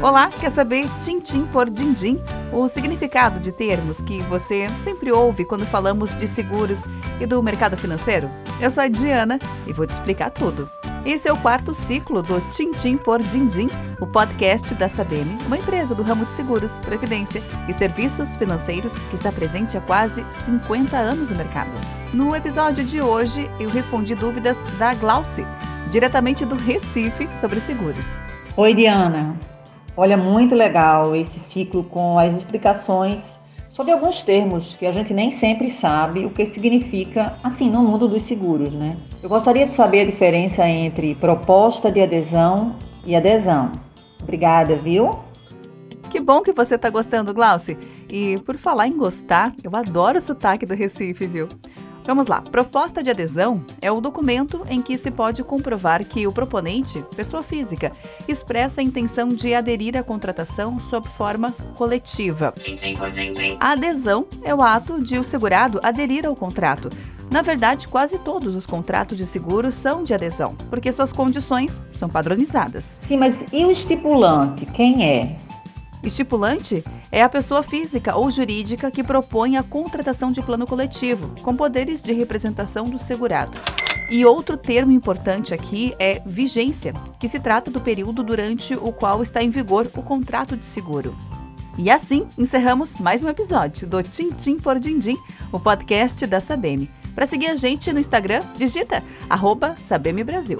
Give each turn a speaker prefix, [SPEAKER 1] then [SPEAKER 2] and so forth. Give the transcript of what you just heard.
[SPEAKER 1] Olá, quer saber tintim por din-din? O significado de termos que você sempre ouve quando falamos de seguros e do mercado financeiro? Eu sou a Diana e vou te explicar tudo. Esse é o quarto ciclo do Tintim por Dindim, o podcast da Sabem, uma empresa do ramo de seguros, previdência e serviços financeiros que está presente há quase 50 anos no mercado. No episódio de hoje, eu respondi dúvidas da Glauci, diretamente do Recife, sobre seguros.
[SPEAKER 2] Oi, Diana. Olha, muito legal esse ciclo com as explicações sobre alguns termos que a gente nem sempre sabe o que significa, assim, no mundo dos seguros, né? Eu gostaria de saber a diferença entre proposta de adesão e adesão. Obrigada, viu?
[SPEAKER 1] Que bom que você está gostando, Glauci. E por falar em gostar, eu adoro o sotaque do Recife, viu? Vamos lá. Proposta de adesão é o documento em que se pode comprovar que o proponente, pessoa física, expressa a intenção de aderir à contratação sob forma coletiva. A adesão é o ato de o segurado aderir ao contrato. Na verdade, quase todos os contratos de seguro são de adesão, porque suas condições são padronizadas.
[SPEAKER 2] Sim, mas e o estipulante? Quem é?
[SPEAKER 1] Estipulante é a pessoa física ou jurídica que propõe a contratação de plano coletivo, com poderes de representação do segurado. E outro termo importante aqui é vigência, que se trata do período durante o qual está em vigor o contrato de seguro. E assim encerramos mais um episódio do Tintim por Dindim, o podcast da Sabem. Para seguir a gente no Instagram, digita arroba Sabem Brasil.